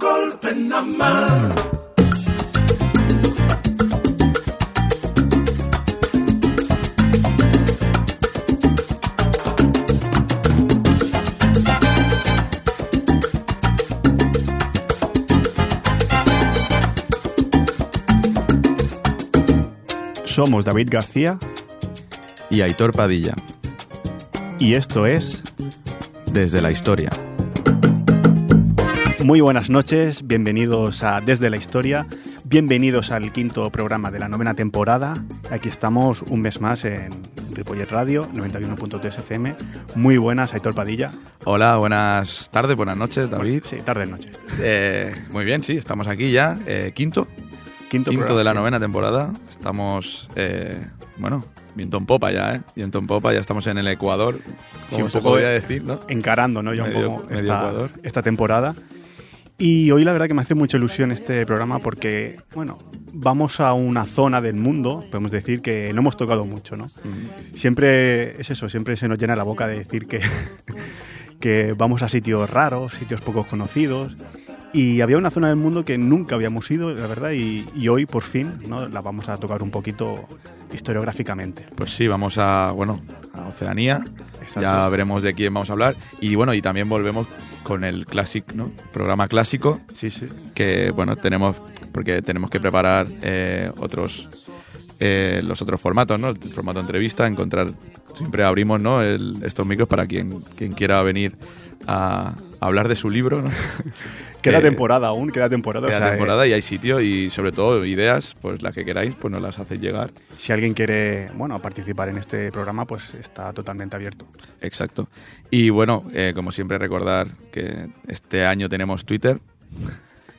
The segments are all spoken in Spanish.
golpe nada más. Somos David García y Aitor Padilla, y esto es desde la historia. Muy buenas noches, bienvenidos a Desde la Historia, bienvenidos al quinto programa de la novena temporada. Aquí estamos un mes más en Ripollet Radio, 91.3 FM. Muy buenas, Aitor Padilla. Hola, buenas tardes, buenas noches, David. Sí, tarde noche. Eh, muy bien, sí, estamos aquí ya, eh, quinto. Quinto, Quinto programa, de la sí. novena temporada. Estamos, eh, bueno, viento en popa ya, ¿eh? Viento en popa, ya estamos en el Ecuador, Sí, un poco podría de- decir, ¿no? Encarando, ¿no? Ya un poco esta, Ecuador. esta temporada. Y hoy la verdad que me hace mucha ilusión este programa porque, bueno, vamos a una zona del mundo, podemos decir que no hemos tocado mucho, ¿no? Siempre es eso, siempre se nos llena la boca de decir que, que vamos a sitios raros, sitios poco conocidos. Y había una zona del mundo que nunca habíamos ido, la verdad, y, y hoy por fin ¿no? la vamos a tocar un poquito historiográficamente. Pues sí, vamos a, bueno, a Oceanía. Exacto. Ya veremos de quién vamos a hablar. Y bueno, y también volvemos con el clásico, ¿no? Programa clásico Sí, sí. que bueno tenemos porque tenemos que preparar eh, otros eh, los otros formatos no el formato entrevista encontrar siempre abrimos no el- estos micros para quien quien quiera venir a, a hablar de su libro ¿no? Queda Eh, temporada aún, queda temporada. o queda eh, temporada y hay sitio y sobre todo ideas pues las que queráis pues nos las hacéis llegar Si alguien quiere, bueno, participar en este programa, pues está totalmente abierto. exacto y bueno eh, como siempre recordar que este año tenemos Twitter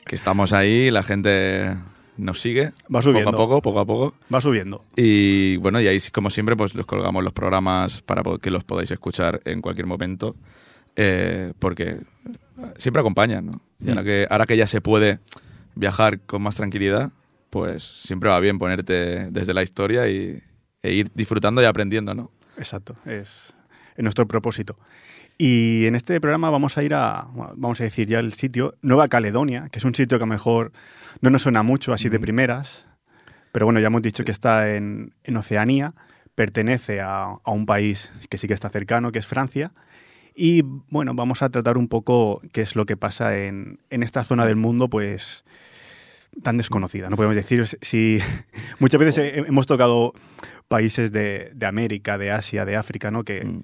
que estamos ahí la gente nos sigue Va subiendo. poco a poco poco a poco Va subiendo. Y bueno, y ahí, como siempre, pues los colgamos los programas para que los podáis escuchar en cualquier momento, eh, porque siempre acompañan, ¿no? Y ahora que, ahora que ya se puede viajar con más tranquilidad, pues siempre va bien ponerte desde la historia y, e ir disfrutando y aprendiendo, ¿no? Exacto, es nuestro propósito. Y en este programa vamos a ir a, bueno, vamos a decir ya el sitio, Nueva Caledonia, que es un sitio que a lo mejor no nos suena mucho así de primeras, pero bueno, ya hemos dicho que está en, en Oceanía, pertenece a, a un país que sí que está cercano, que es Francia. Y bueno, vamos a tratar un poco qué es lo que pasa en, en esta zona del mundo, pues tan desconocida. No podemos decir si muchas veces he- hemos tocado países de, de América, de Asia, de África, ¿no? Que, Mm.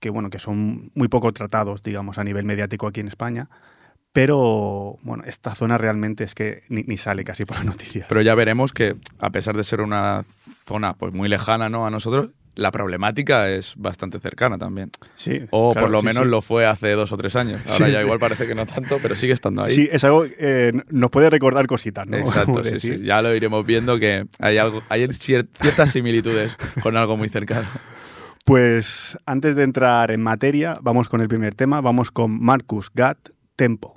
Que bueno, que son muy poco tratados, digamos, a nivel mediático aquí en España. Pero bueno, esta zona realmente es que ni, ni sale casi por las noticias. Pero ya veremos que, a pesar de ser una zona pues muy lejana ¿no? a nosotros, la problemática es bastante cercana también. sí, O claro, por lo sí, menos sí. lo fue hace dos o tres años. Ahora Sí. ya igual parece que no tanto, pero sigue estando ahí. Sí, es algo que nos puede recordar cositas, ¿no? Exacto, sí, sí. Ya lo iremos viendo que hay algo, hay cier- ciertas similitudes con algo muy cercano. Pues antes de entrar en materia, vamos con el primer tema. Vamos con Marcus Gatt, Tempo.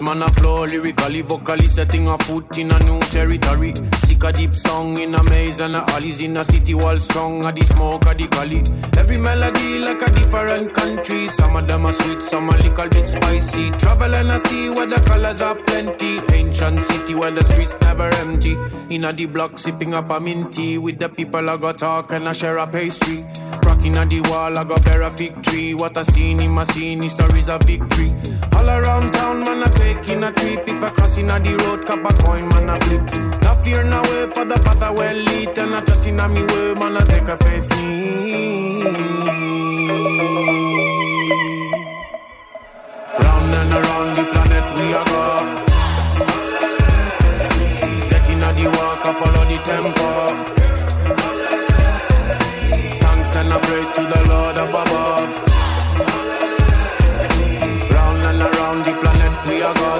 Man, a flow lyrically, vocally setting a foot in a new territory. Sick a deep song in a maze and a alleys in a city wall strong, a the smoke, a the gully. Every melody like a different country. Some of them are sweet, some are little bit spicy. Travel and I see where the colors are plenty. Ancient city where the streets never empty. In a the block, sipping up a minty. With the people I got talk and I share a pastry. Rocking at the wall, I got bear a fig tree. What I seen in my scene, stories of victory. All around town, man, I taking a trip. If I crossing a the road, cap a coin, man, I flip. No fear, no way for the path I well lit. And I trust in a me way, man, I take a faith me. Round and around the planet we are go. Getting a the walk, I follow the tempo. Thanks and a praise to the Lord up above.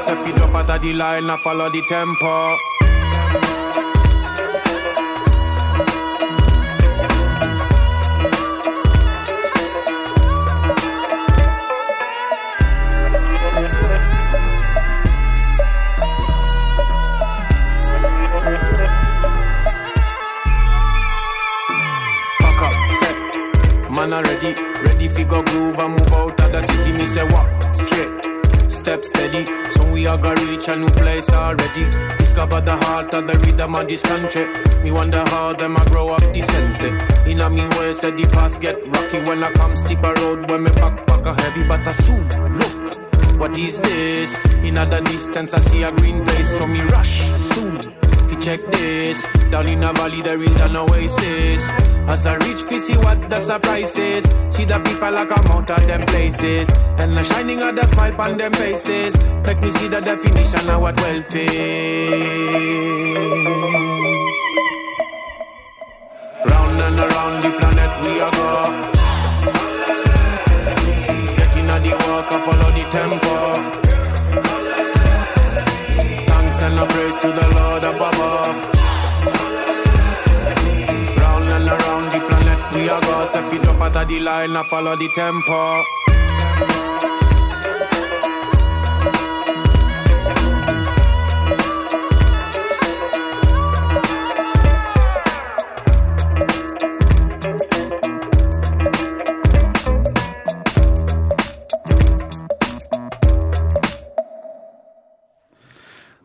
If you drop out of the line, I follow the tempo. This country. Me wonder how them a grow up sense. In a me way, say the path get rocky when I come steep a road. When me backpack a heavy, but I soon look. What is this? In other distance, I see a green place, so me rush soon. Fi check this. Down in a valley, there is an oasis. As I reach, fi see what the surprise is. See the people like I'm out of them places. And the shining of the smile on them faces. Make me see the definition of what wealth is. Round and around the planet we are go. Getting on the walk, I follow the tempo. Thanks and a praise to the Lord above. Round and around the planet we are go. So if you drop out of the line, I follow the tempo.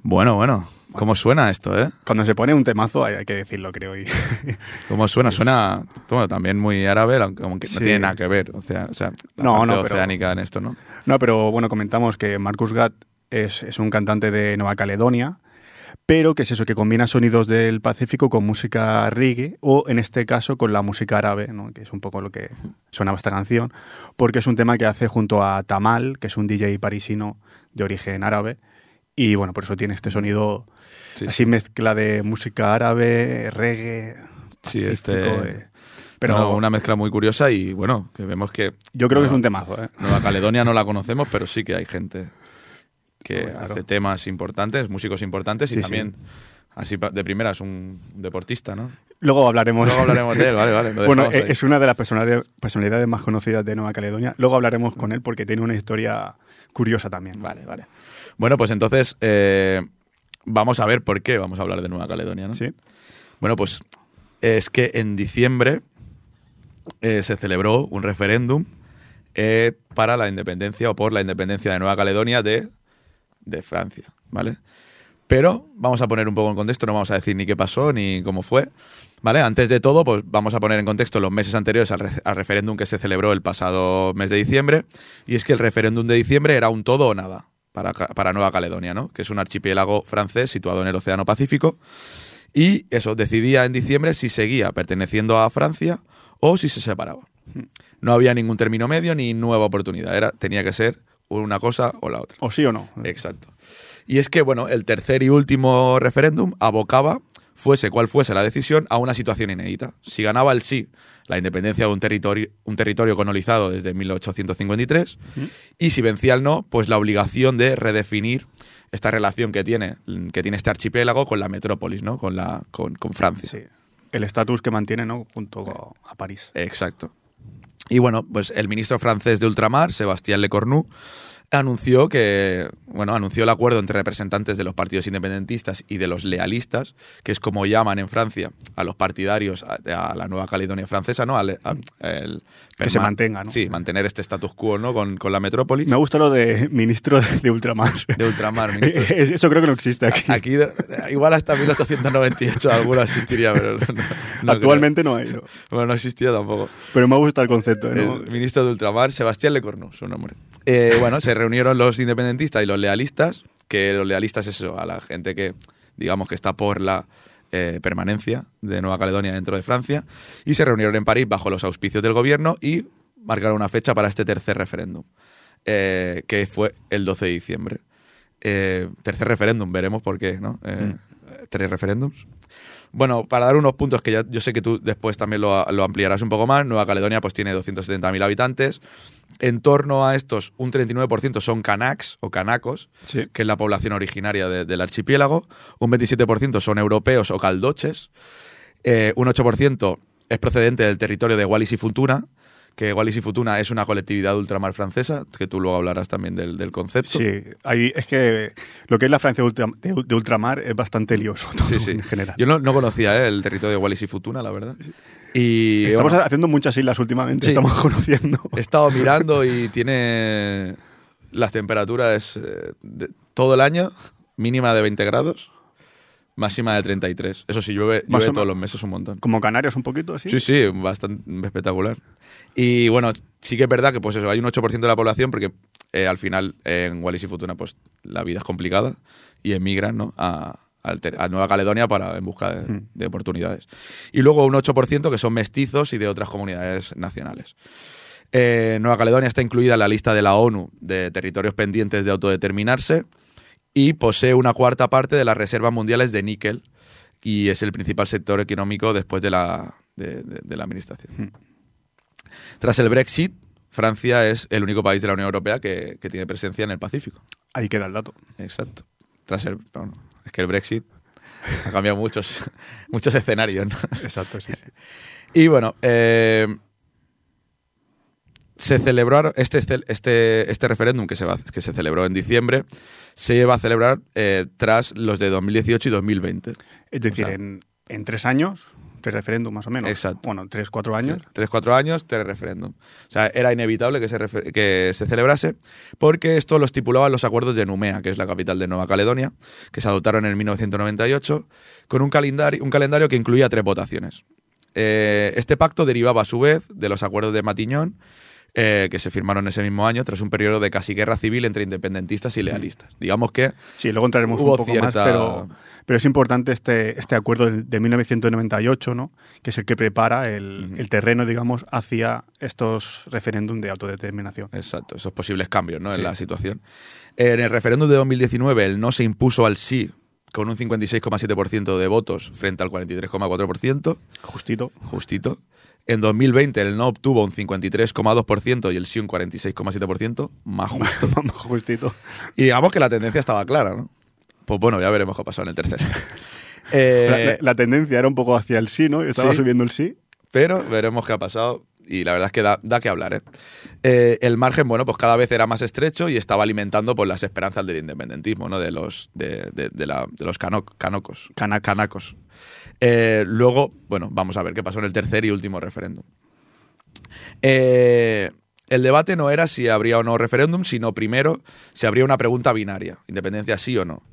Bueno, bueno. ¿Cómo suena esto, eh? Cuando se pone un temazo hay, hay que decirlo, creo. Y ¿Cómo suena? Suena bueno, también muy árabe, aunque aunque no Sí. tiene nada que ver. O sea, o sea la No, parte no, pero- oceánica en esto, ¿no? No, pero bueno, comentamos que Marcus Gatt es, es un cantante de Nueva Caledonia, pero que es eso, que combina sonidos del Pacífico con música reggae, o en este caso con la música árabe, ¿no? que es un poco lo que sonaba esta canción, porque es un tema que hace junto a Tamal, que es un DJ parisino de origen árabe, y bueno, por eso tiene este sonido Sí, así mezcla de música árabe, reggae, Sí, este- eh. Pero No, una mezcla muy curiosa y bueno, que vemos que yo creo que es un temazo, ¿eh? Nueva Caledonia no la conocemos, pero sí que hay gente que claro. hace temas importantes, músicos importantes y Sí, sí. también, así de primera, es un deportista, ¿no? Luego hablaremos. Luego hablaremos de él, vale, vale. Bueno, ahí. es una de las personalidades, personalidades más conocidas de Nueva Caledonia. Luego hablaremos con él porque tiene una historia curiosa también. Vale, vale. Bueno, pues entonces eh, vamos a ver por qué vamos a hablar de Nueva Caledonia, ¿no? ¿Sí? Bueno, pues es que en diciembre eh, se celebró un referéndum eh, para la independencia o por la independencia de Nueva Caledonia de, de Francia, ¿vale? Pero vamos a poner un poco en contexto, no vamos a decir ni qué pasó ni cómo fue, ¿vale? Antes de todo, pues vamos a poner en contexto los meses anteriores al, re- al referéndum que se celebró el pasado mes de diciembre, y es que el referéndum de diciembre era un todo o nada para, para Nueva Caledonia, ¿no? Que es un archipiélago francés situado en el Océano Pacífico, y eso, decidía en diciembre si seguía perteneciendo a Francia o si se separaba. No había ningún término medio ni nueva oportunidad. Era, tenía que ser una cosa o la otra. ¿O sí o no? Exacto. Y es que, bueno, el tercer y último referéndum abocaba, fuese cual fuese la decisión, a una situación inédita. Si ganaba el sí, la independencia de un territorio, un territorio colonizado desde 1853, y si vencía el no, pues la obligación de redefinir esta relación que tiene, que tiene este archipiélago con la metrópolis, ¿no? Con, la, con, con Francia. Sí. El estatus que mantiene, ¿no? Junto a París. Exacto. Y bueno, pues el ministro francés de ultramar, Sébastien Lecornu, anunció que, bueno, anunció el acuerdo entre representantes de los partidos independentistas y de los lealistas, que es como llaman en Francia a los partidarios a, a la Nueva Caledonia francesa, ¿no? A- el- Que se mantenga, ¿no? Sí, mantener este status quo, ¿no? Con, con la metrópolis. Me gusta lo de ministro de, ultramar. De ultramar, ministro. Eso creo que no existe aquí. Aquí, igual hasta 1898 alguno existiría, pero no- no Actualmente no hay. Bueno, no existía tampoco. Pero me gusta el concepto. ¿no? El ministro de Ultramar, Sebastián Lecornu, su nombre. Eh, bueno, se reunieron los independentistas y los lealistas, que los lealistas es eso, a la gente que, digamos, que está por la eh, permanencia de Nueva Caledonia dentro de Francia, y se reunieron en París bajo los auspicios del gobierno y marcaron una fecha para este tercer referéndum, eh, que fue el 12 de diciembre. Tercer referéndum, veremos por qué, ¿no? Eh, Tres referéndums. Bueno, para dar unos puntos que ya, yo sé que tú después también lo, lo ampliarás un poco más, Nueva Caledonia pues tiene 270.000 habitantes. En torno a estos, un 39% son kanaks o kanakos, Sí. que es la población originaria de- del archipiélago. Un 27% son europeos o caldoches. Eh, un 8% es procedente del territorio de Wallis y Futuna, que Wallis y Futuna es una colectividad ultramar francesa, que tú luego hablarás también del, del concepto. Sí, ahí es que lo que es la Francia de, ultra- de- de ultramar es bastante lioso todo Sí, sí. en general. Yo no, no conocía eh, el territorio de Wallis y Futuna, la verdad. Y Estamos bueno, haciendo muchas islas últimamente, Sí. estamos conociendo. he estado mirando y tiene las temperaturas eh, de todo el año, mínima de 20 grados, máxima de 33. Eso sí, llueve, llueve todos los meses un montón. Como Canarias un poquito así. Sí, sí, bastante espectacular. Y bueno, sí que es verdad que pues eso, hay un 8% de la población porque eh, al final eh, en Wallis y Futuna pues la vida es complicada y emigran ¿no? a, a Nueva Caledonia para, en busca de, Mm. de oportunidades. Y luego un 8% que son mestizos y de otras comunidades nacionales. Eh, Nueva Caledonia está incluida en la lista de la ONU de territorios pendientes de autodeterminarse y posee una cuarta parte de las reservas mundiales de níquel y es el principal sector económico después de la, de, de- de la administración. Hmm. Tras el Brexit, Francia es el único país de la Unión Europea que, que tiene presencia en el Pacífico. Ahí queda el dato. Exacto. Tras el, bueno, es que el Brexit ha cambiado muchos, muchos escenarios. ¿no? Exacto, sí. sí. Y bueno, eh, se celebró este, este, este referéndum que se, va, que se celebró en diciembre, se va a celebrar eh, tras los de 2018 y 2020. Es decir, O sea- en, en tres años, referéndum más o menos. Exacto. Bueno, tres, cuatro años. Sí, tres, cuatro años, tres referéndum. O sea, era inevitable que se, que se celebrase porque esto lo estipulaban los acuerdos de Numea, que es la capital de Nueva Caledonia, que se adoptaron en 1998, con un calendario, un calendario que incluía tres votaciones. Eh, este pacto derivaba a su vez de los acuerdos de Matiñón, eh, que se firmaron ese mismo año tras un periodo de casi guerra civil entre independentistas y lealistas. Digamos que Sí, luego entraremos Hubo un poco más, cierta- pero, pero es importante este, este acuerdo de, de 1998, ¿no? que es el que prepara el, terreno, digamos, hacia estos referéndum de autodeterminación. Exacto, esos posibles cambios ¿no? Sí. en la situación. En el referéndum de 2019, el no se impuso al sí con un 56,7% de votos frente al 43,4%, Justito. justito. En 2020 el no obtuvo un 53,2% y el sí un 46,7%, más justo. Vamos, justito. y digamos que la tendencia estaba clara, ¿no? Pues bueno, ya veremos qué ha pasado en el tercero. Eh, La, la- la tendencia era un poco hacia el sí, ¿no? Estaba sí. subiendo el sí. pero veremos qué ha pasado y la verdad es que da, da que hablar. ¿eh? Eh, el margen, bueno, pues cada vez era más estrecho y estaba alimentando pues, las esperanzas del independentismo, ¿no? De los, de, de- de la- de los cano- canocos. Cana- canacos. Eh, luego, bueno, vamos a ver qué pasó en el tercer y último referéndum. Eh, el debate no era si habría o no referéndum, sino primero si habría una pregunta binaria, independencia sí o no.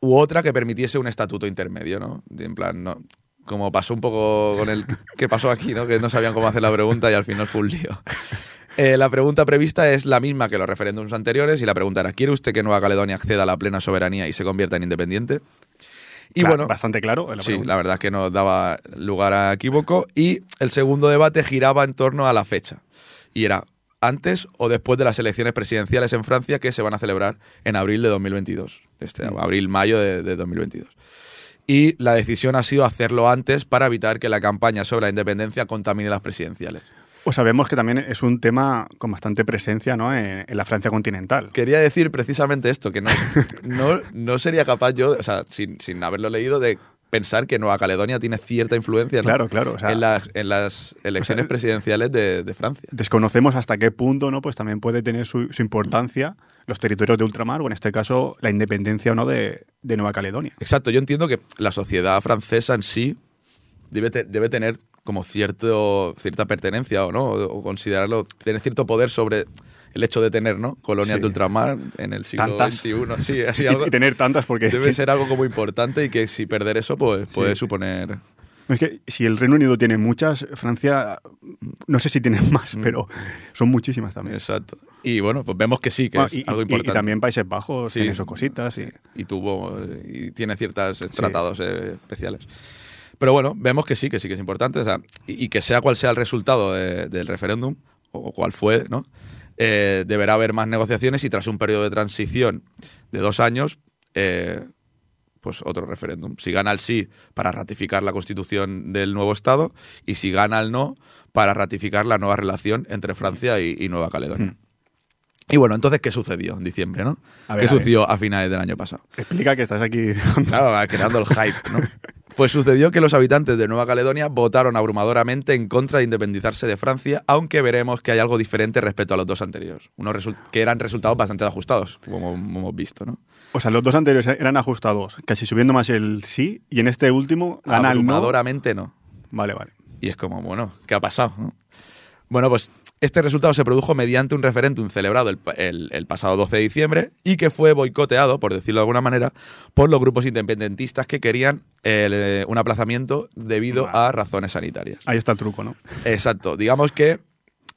U otra que permitiese un estatuto intermedio, ¿no? En plan, no, como pasó un poco con el que pasó aquí, ¿no? Que no sabían cómo hacer la pregunta y al final fue un lío. Eh, la pregunta prevista es la misma que los referéndums anteriores y la pregunta era, ¿quiere usted que Nueva Caledonia acceda a la plena soberanía y se convierta en independiente? Y Cla- bueno, Bastante claro. la sí, la verdad es que no daba lugar a equívoco. Y el segundo debate giraba en torno a la fecha. Y era antes o después de las elecciones presidenciales en Francia que se van a celebrar en abril de 2022. Este, Mm. Abril-mayo de, de 2022. Y la decisión ha sido hacerlo antes para evitar que la campaña sobre la independencia contamine las presidenciales. Pues sabemos que también es un tema con bastante presencia ¿no? en, en la Francia continental. Quería decir precisamente esto, que no, no, no sería capaz yo, o sea, sin, sin haberlo leído, de pensar que Nueva Caledonia tiene cierta influencia ¿no? Claro, claro. o sea, en, las, en las elecciones o sea, presidenciales de, de Francia. desconocemos hasta qué punto no pues también puede tener su, su importancia los territorios de ultramar o en este caso la independencia o no de, de Nueva Caledonia. Exacto, yo entiendo que la sociedad francesa en sí debe, te- debe tener como cierto, cierta pertenencia o no, o, considerarlo, tener cierto poder sobre el hecho de tener ¿no? colonias Sí. de ultramar en el siglo Tantas. XXI. Sí, así Y- algo. y, tener tantas porque Debe ser algo como importante y que si perder eso pues puede suponer... es que si el Reino Unido tiene muchas, Francia no sé si tiene más, Mm. pero son muchísimas también. Exacto. Y bueno, pues vemos que sí, que Bueno, es y, algo y- y importante. también Países Bajos Sí. tiene sus cositas. y- y tuvo y tiene ciertos tratados eh, especiales. Pero bueno, vemos que sí, que sí que es importante. o sea, y, y que sea cual sea el resultado de- del referéndum, o cual fue, ¿no? Eh, deberá haber más negociaciones y tras un periodo de transición de dos años, eh, pues otro referéndum. Si gana el sí para ratificar la constitución del nuevo Estado y si gana el no para ratificar la nueva relación entre Francia y, y Nueva Caledonia. Hmm. Y bueno, entonces, ¿qué sucedió en diciembre, no? A ver, ¿Qué a ver. sucedió a finales del año pasado? Explica que estás aquí. Claro, creando el hype, ¿no? Pues sucedió que los habitantes de Nueva Caledonia votaron abrumadoramente en contra de independizarse de Francia, aunque veremos que hay algo diferente respecto a los dos anteriores, unos que eran resultados bastante ajustados, como hemos visto, ¿no? O sea, los dos anteriores eran ajustados, casi subiendo más el sí, y en este último gana el no. Abrumadoramente no. Vale, vale. Y es como, bueno, ¿qué ha pasado? no? Bueno, pues este resultado se produjo mediante un referéndum celebrado el, pa- el- el pasado 12 de diciembre y que fue boicoteado, por decirlo de alguna manera, por los grupos independentistas que querían el, eh, un aplazamiento debido a razones sanitarias. Ahí está el truco, ¿no? Exacto. Digamos que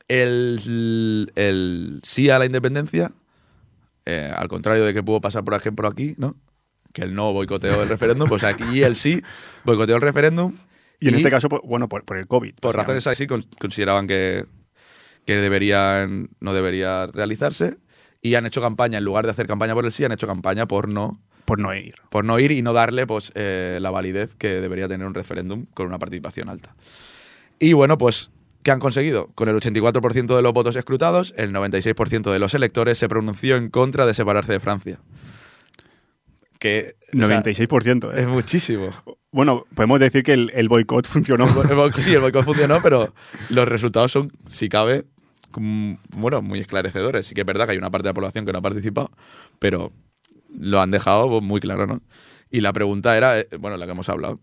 el, sí a la independencia, eh, al contrario de que pudo pasar, por ejemplo, aquí, ¿no? Que el no boicoteó el referéndum, pues aquí el sí boicoteó el referéndum. Y en este caso, pues, bueno, por, por el COVID. Por razones así, con- consideraban que, que deberían, no debería realizarse. Y han hecho campaña, en lugar de hacer campaña por el sí, han hecho campaña por no, Por no ir. por no ir y no darle pues, eh, la validez que debería tener un referéndum con una participación alta. Y bueno, pues, ¿qué han conseguido? Con el 84% de los votos escrutados, el 96% de los electores se pronunció en contra de separarse de Francia. Que o sea, 96%. ¿eh? es muchísimo. Bueno, podemos decir que el, el boicot funcionó. El sí, el boicot funcionó, pero los resultados son, si cabe, bueno, muy esclarecedores. Sí que es verdad que hay una parte de la población que no ha participado, pero lo han dejado muy claro, ¿no? Y la pregunta era, eh, bueno, la que hemos hablado.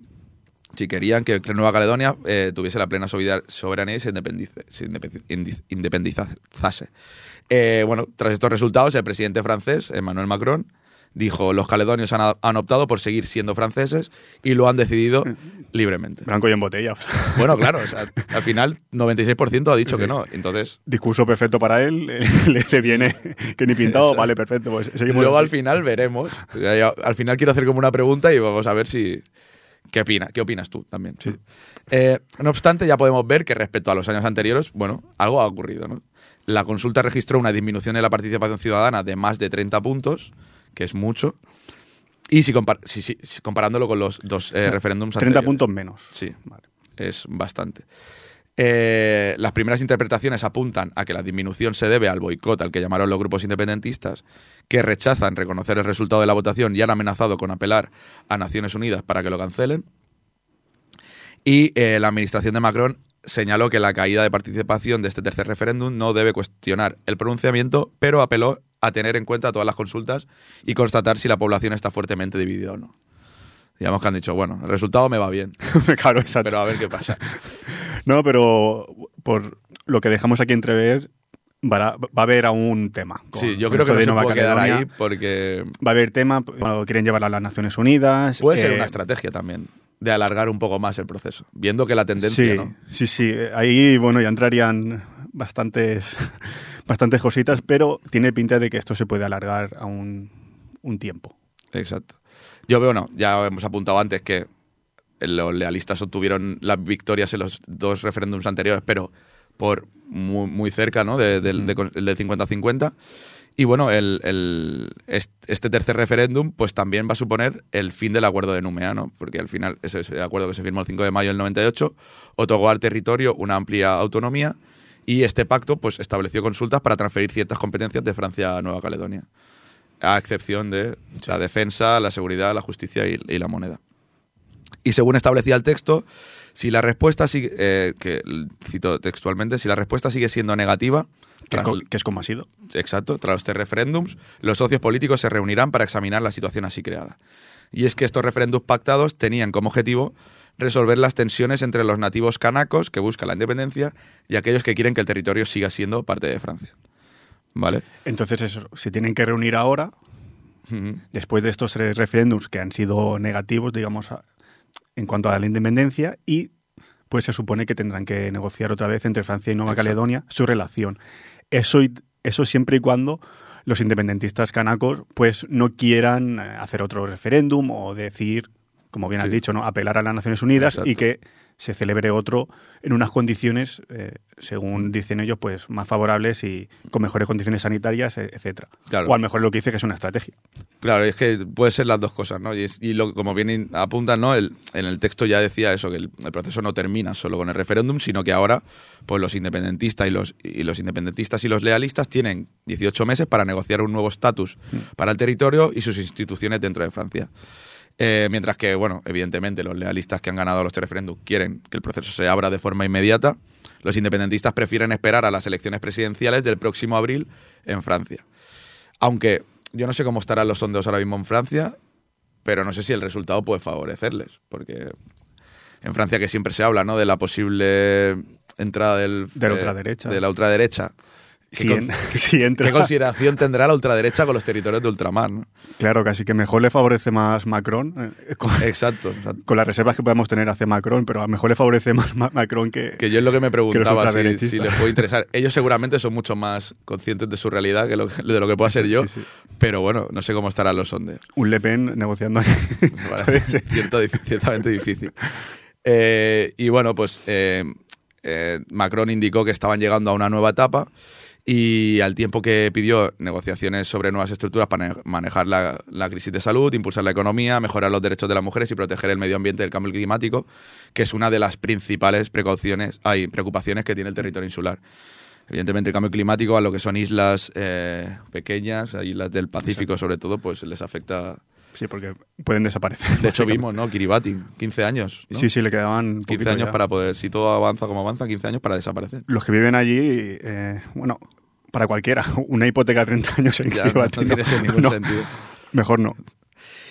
Si querían que Nueva Caledonia eh, tuviese la plena soberanía y se, independizase. Eh, bueno, tras estos resultados, el presidente francés, Emmanuel Macron, dijo, los caledonios han, han optado por seguir siendo franceses y lo han decidido libremente. Blanco y en botella. Bueno, claro, o sea, al final 96% ha dicho que no. Entonces, Discurso perfecto para él. Le, le viene que ni pintado. Eso. Vale, perfecto. Pues luego al final veremos. O sea, yo Al final quiero hacer como una pregunta y vamos a ver si... ¿Qué opina? ¿Qué opinas tú también? Sí. Eh, no obstante, ya podemos ver que respecto a los años anteriores, bueno, algo ha ocurrido, ¿no? La consulta registró una disminución en la participación ciudadana de más de 30 puntos, que es mucho. Y si, compar- si- si- si comparándolo con los dos eh, referéndums 30 anteriores. puntos menos. Sí, Vale. es bastante. Eh, las primeras interpretaciones apuntan a que la disminución se debe al boicot al que llamaron los grupos independentistas, que rechazan reconocer el resultado de la votación y han amenazado con apelar a Naciones Unidas para que lo cancelen. Y eh, la administración de Macron señaló que la caída de participación de este tercer referéndum no debe cuestionar el pronunciamiento, pero apeló a tener en cuenta todas las consultas y constatar si la población está fuertemente dividida o no. Digamos que han dicho, bueno, el resultado me va bien, claro, exacto. pero a ver qué pasa. No, pero por lo que dejamos aquí entrever, va a, haber aún tema. con- sí, yo creo que no se puede quedar Caledonia. ahí porque Va a haber tema cuando quieren llevarla a las Naciones Unidas. puede ser eh, una estrategia también de alargar un poco más el proceso, viendo que la tendencia, Sí, ¿no? sí, sí. Ahí, bueno, ya entrarían bastantes, bastantes cositas, pero tiene pinta de que esto se puede alargar a un, un tiempo. Exacto. Yo veo, no, ya hemos apuntado antes que los lealistas obtuvieron las victorias en los dos referéndums anteriores, pero por muy, muy cerca, ¿no? De- del, de- del 50-50. Y bueno, el, el- est- este tercer referéndum pues también va a suponer el fin del acuerdo de Numea, ¿no? Porque al final ese, acuerdo que se firmó el 5 de mayo del 98 otorgó al territorio una amplia autonomía y este pacto pues estableció consultas para transferir ciertas competencias de Francia a Nueva Caledonia, a excepción de la defensa, la seguridad, la justicia y, y la moneda. Y según establecía el texto, si la respuesta sigue, eh, que cito textualmente, si la respuesta sigue siendo negativa, Que es, tras- co- que es como ha sido. Exacto, tras los tres referéndums, los socios políticos se reunirán para examinar la situación así creada. Y es que estos referéndums pactados tenían como objetivo resolver las tensiones entre los nativos canacos que buscan la independencia y aquellos que quieren que el territorio siga siendo parte de Francia. ¿Vale? Entonces, eso, se tienen que reunir ahora, después de estos tres referéndums que han sido negativos, digamos, en cuanto a la independencia, y pues se supone que tendrán que negociar otra vez entre Francia y Nueva Exacto. Caledonia su relación. Eso, y- eso siempre y cuando los independentistas canacos pues no quieran eh, hacer otro referéndum o decir, como bien has dicho, ¿no? apelar a las Naciones Unidas y que se celebre otro en unas condiciones, eh, según dicen ellos, pues más favorables y con mejores condiciones sanitarias, e- etcétera. Claro. O a lo mejor lo que dice que es una estrategia. Claro, es que puede ser las dos cosas, ¿no? Y, es- y lo- como bien apuntan, ¿no? El- en el texto ya decía eso, que el, el proceso no termina solo con el referéndum, sino que ahora, pues los independentistas y los, y los independentistas y los lealistas tienen 18 meses para negociar un nuevo estatus para el territorio y sus instituciones dentro de Francia. Eh, mientras que, bueno, evidentemente los lealistas que han ganado los referéndums quieren que el proceso se abra de forma inmediata. Los independentistas prefieren esperar a las elecciones presidenciales del próximo abril en Francia. Aunque yo no sé cómo estarán los sondeos ahora mismo en Francia, pero no sé si el resultado puede favorecerles, porque en Francia que siempre se habla, ¿no? De la posible entrada del, De la eh, ultraderecha. De la ultraderecha. Si, ¿Qué, en- con- si entra- qué consideración tendrá la ultraderecha con los territorios de ultramar? ¿no? Claro, casi que mejor le favorece más Macron, eh, con, Exacto, exacto. con las reservas que podemos tener hacia Macron, pero a lo mejor le favorece más Ma- Macron que... Que yo es lo que me preguntaba, si, ultraderechistas. si les puede interesar. Ellos seguramente son mucho más conscientes de su realidad que lo que- de lo que pueda ser yo, sí, sí. pero bueno, no sé cómo estarán los sondeos. Un Le Pen negociando. Cierto- ciertamente difícil. Eh, y bueno, pues eh, eh, Macron indicó que estaban llegando a una nueva etapa y al tiempo que pidió negociaciones sobre nuevas estructuras para ne- manejar la, la crisis de salud, impulsar la economía, mejorar los derechos de las mujeres y proteger el medio ambiente del cambio climático, que es una de las principales precauciones, hay preocupaciones que tiene el territorio insular. Evidentemente el cambio climático a lo que son islas eh, pequeñas, islas del Pacífico sobre todo, pues les afecta sí, porque pueden desaparecer. de hecho, vimos, ¿no? Kiribati, 15 años. ¿no? Sí, sí, le quedaban 15 poquito años ya. para poder, si todo avanza como avanza, 15 años para desaparecer. Los que viven allí, eh, bueno, para cualquiera, una hipoteca de 30 años en Ya, no, Kiribati, no tiene ese ningún no, sentido. Mejor no.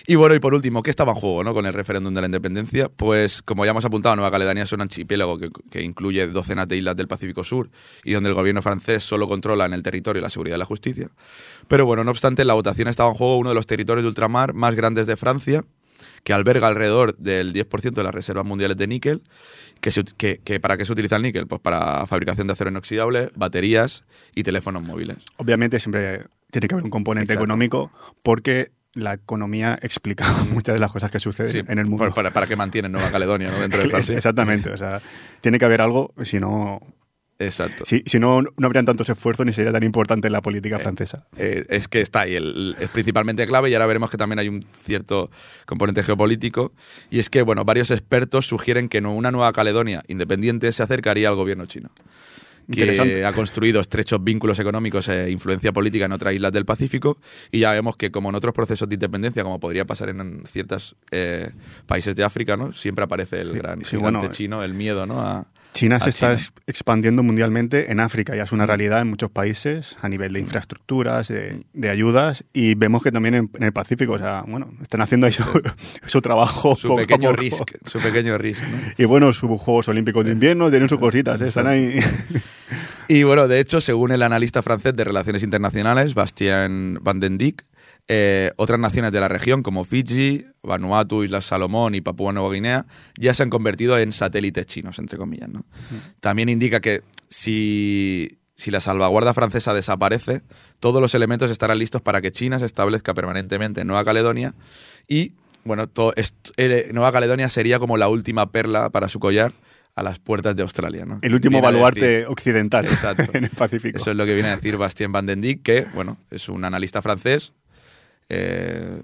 Y bueno, y por último, ¿qué estaba en juego ¿no? con el referéndum de la independencia? Pues, como ya hemos apuntado, Nueva Caledonia es un archipiélago que, que incluye docenas de islas del Pacífico Sur y donde el gobierno francés solo controla en el territorio la seguridad y la justicia. Pero bueno, no obstante, en la votación estaba en juego uno de los territorios de ultramar más grandes de Francia, que alberga alrededor del 10% de las reservas mundiales de níquel. Que, se que- que ¿Para qué se utiliza el níquel? Pues para fabricación de acero inoxidable, baterías y teléfonos móviles. Obviamente siempre tiene que haber un componente Exacto. económico porque la economía explica muchas de las cosas que suceden Sí, en el mundo. Para, que mantienen Nueva Caledonia ¿no? dentro de Francia. Exactamente, o sea, tiene que haber algo, si no, Exacto. si, si no, no habrían tantos esfuerzos ni sería tan importante en la política francesa. Eh, es que está ahí, el- es principalmente clave y ahora veremos que también hay un cierto componente geopolítico. Y es que, bueno, varios expertos sugieren que no- una nueva Caledonia independiente se acercaría al gobierno chino. Que ha construido estrechos vínculos económicos e influencia política en otras islas del Pacífico. Y ya vemos que, como en otros procesos de independencia, como podría pasar en ciertos países de África, ¿no? siempre aparece el Sí, gran sí, gigante bueno, chino, el miedo, ¿no? A, China se está expandiendo mundialmente en África, ya es una realidad en muchos países a nivel de infraestructuras, de, de ayudas, y vemos que también en, en el Pacífico, o sea, bueno, están haciendo ahí su, su trabajo. su poco a pequeño poco. risk, su pequeño risk, ¿no? Y bueno, sus Juegos Olímpicos de Invierno tienen sus cositas, ¿eh? están ahí. Y bueno, de hecho, según el analista francés de Relaciones Internacionales, Bastien Van den Dijk, eh, otras naciones de la región como Fiji, Vanuatu, Islas Salomón y Papúa Nueva Guinea ya se han convertido en satélites chinos, entre comillas. ¿no? También indica que si, si la salvaguarda francesa desaparece, todos los elementos estarán listos para que China se establezca permanentemente en Nueva Caledonia y, bueno, eh, Nueva Caledonia sería como la última perla para su collar a las puertas de Australia. ¿no? El último Viene baluarte occidental Exacto. en el Pacífico. eso es lo que viene a decir Bastien Van den Dijk, que bueno, es un analista francés eh,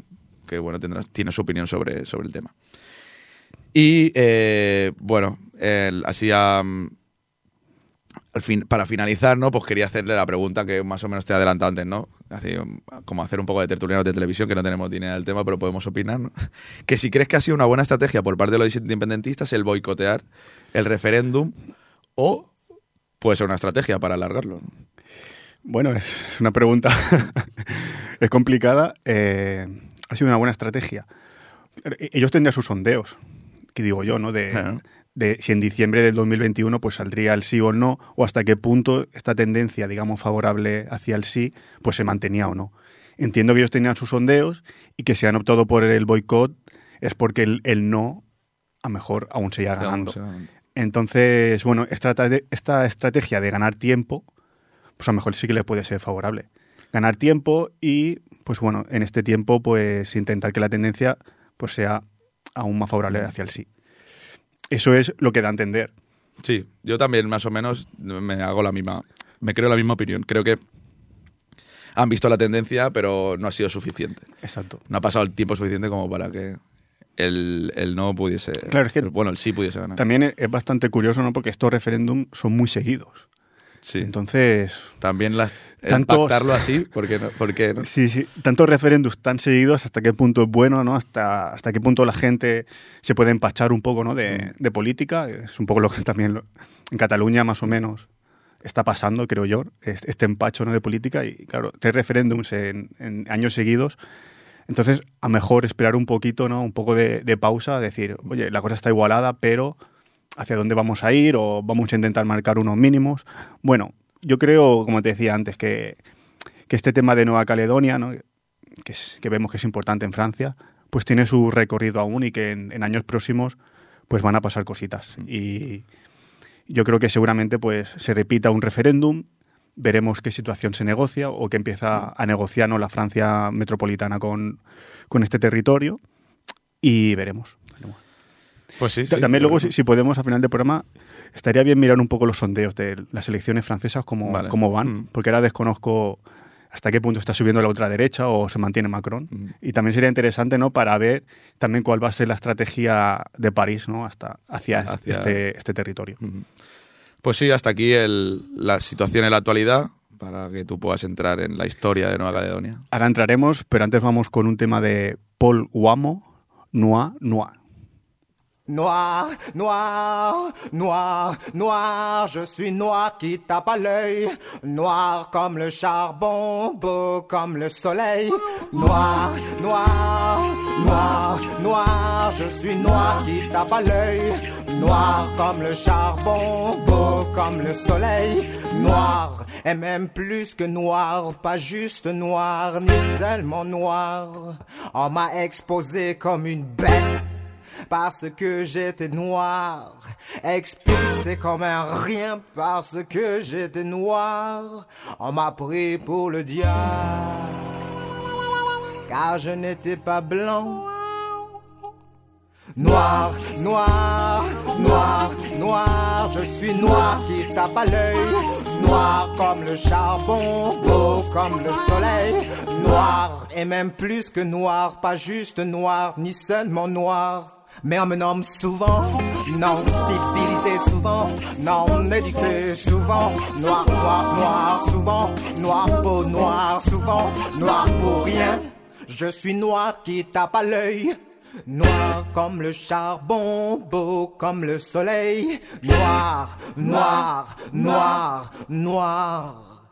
que bueno, tendrá, tiene su opinión sobre, sobre el tema. Y eh, bueno, así al fin, para finalizar, ¿no? Pues quería hacerle la pregunta que más o menos te he adelantado antes, ¿no? Um, como hacer un poco de tertulianos de televisión, que no tenemos idea del tema, pero podemos opinar. Que si crees que ha sido una buena estrategia por parte de los independentistas el boicotear el referéndum o puede ser una estrategia para alargarlo. Bueno, es, es una pregunta. es complicada. eh, ha sido una buena estrategia. Eh, Ellos tendrían sus sondeos, que digo yo, ¿no? De, Claro. de si en diciembre del 2021 pues saldría el sí o no, o hasta qué punto esta tendencia, digamos, favorable hacia el sí, pues se mantenía o no. Entiendo que ellos tenían sus sondeos y que se han optado por el boicot es porque el, el no, a lo mejor, aún seguía ganando. Entonces, bueno, esta estrategia de ganar tiempo, pues a lo mejor sí que le puede ser favorable. Ganar tiempo y, pues bueno, en este tiempo, pues intentar que la tendencia pues sea aún más favorable hacia el sí. Eso es lo que da a entender. Sí, yo también más o menos me hago la misma, me creo la misma opinión. Creo que han visto la tendencia, pero no ha sido suficiente. Exacto. No ha pasado el tiempo suficiente como para que el, el no pudiese, Claro, es que el- bueno, el sí pudiese ganar. También es bastante curioso, ¿no? Porque estos referéndums son muy seguidos. Sí. Entonces, También las, el Tantos- así, porque no, porque no? Sí, sí. Tantos referéndums tan seguidos, hasta qué punto es bueno, ¿no? Hasta, hasta qué punto la gente se puede empachar un poco, ¿no? De, de política. Es un poco lo que también lo- en Cataluña, más o menos, está pasando, creo yo, es- este empacho ¿no? de política. Y claro, tres referéndums en, en años seguidos. Entonces, a lo mejor esperar un poquito, ¿no? Un poco de, de pausa, decir, oye, la cosa está igualada, pero hacia dónde vamos a ir o vamos a intentar marcar unos mínimos. Bueno, yo creo, como te decía antes, que, que este tema de Nueva Caledonia, ¿no? que, es- que vemos que es importante en Francia, pues tiene su recorrido aún y que en, en años próximos pues van a pasar cositas. Y yo creo que seguramente pues se repita un referéndum, veremos qué situación se negocia o que empieza a negociar ¿no? la Francia metropolitana con, con este territorio y veremos. Pues sí, Ta- sí, También luego, si, si podemos, al final del programa, estaría bien mirar un poco los sondeos de las elecciones francesas, cómo, Vale. cómo van, Mm. porque ahora desconozco hasta qué punto está subiendo la ultraderecha o se mantiene Macron. Mm. Y también sería interesante ¿no? para ver también cuál va a ser la estrategia de París ¿no? hasta, hacia, Hacia- Este, este territorio. Ujú. Pues sí, hasta aquí el- la situación en la actualidad, para que tú puedas entrar en la historia de Nueva Caledonia. Ahora entraremos, pero antes vamos con un tema de Paul Guamo, Noir, Noir. Noir, noir, noir, noir, je suis noir qui tape à l'œil. Noir comme le charbon, beau comme le soleil. Noir, noir, noir, noir, je suis noir qui tape à l'œil. Noir comme le charbon, beau comme le soleil. Noir, et même plus que noir, pas juste noir, ni seulement noir. On m'a exposé comme une bête parce que j'étais noir, expulsé comme un rien parce que j'étais noir. On m'a pris pour le diable, car je n'étais pas blanc. Noir, noir, noir, noir, je suis noir qui tape à l'œil. Noir comme le charbon, beau comme le soleil. Noir et même plus que noir, pas juste noir, ni seulement noir. Mais on me nomme souvent, non civilisé souvent, non éduqué souvent, noir, noir, noir souvent, noir peau noir souvent, noir pour rien. Je suis noir qui tape à l'œil. Noir comme le charbon, beau comme le soleil. Noir, noir, noir, noir.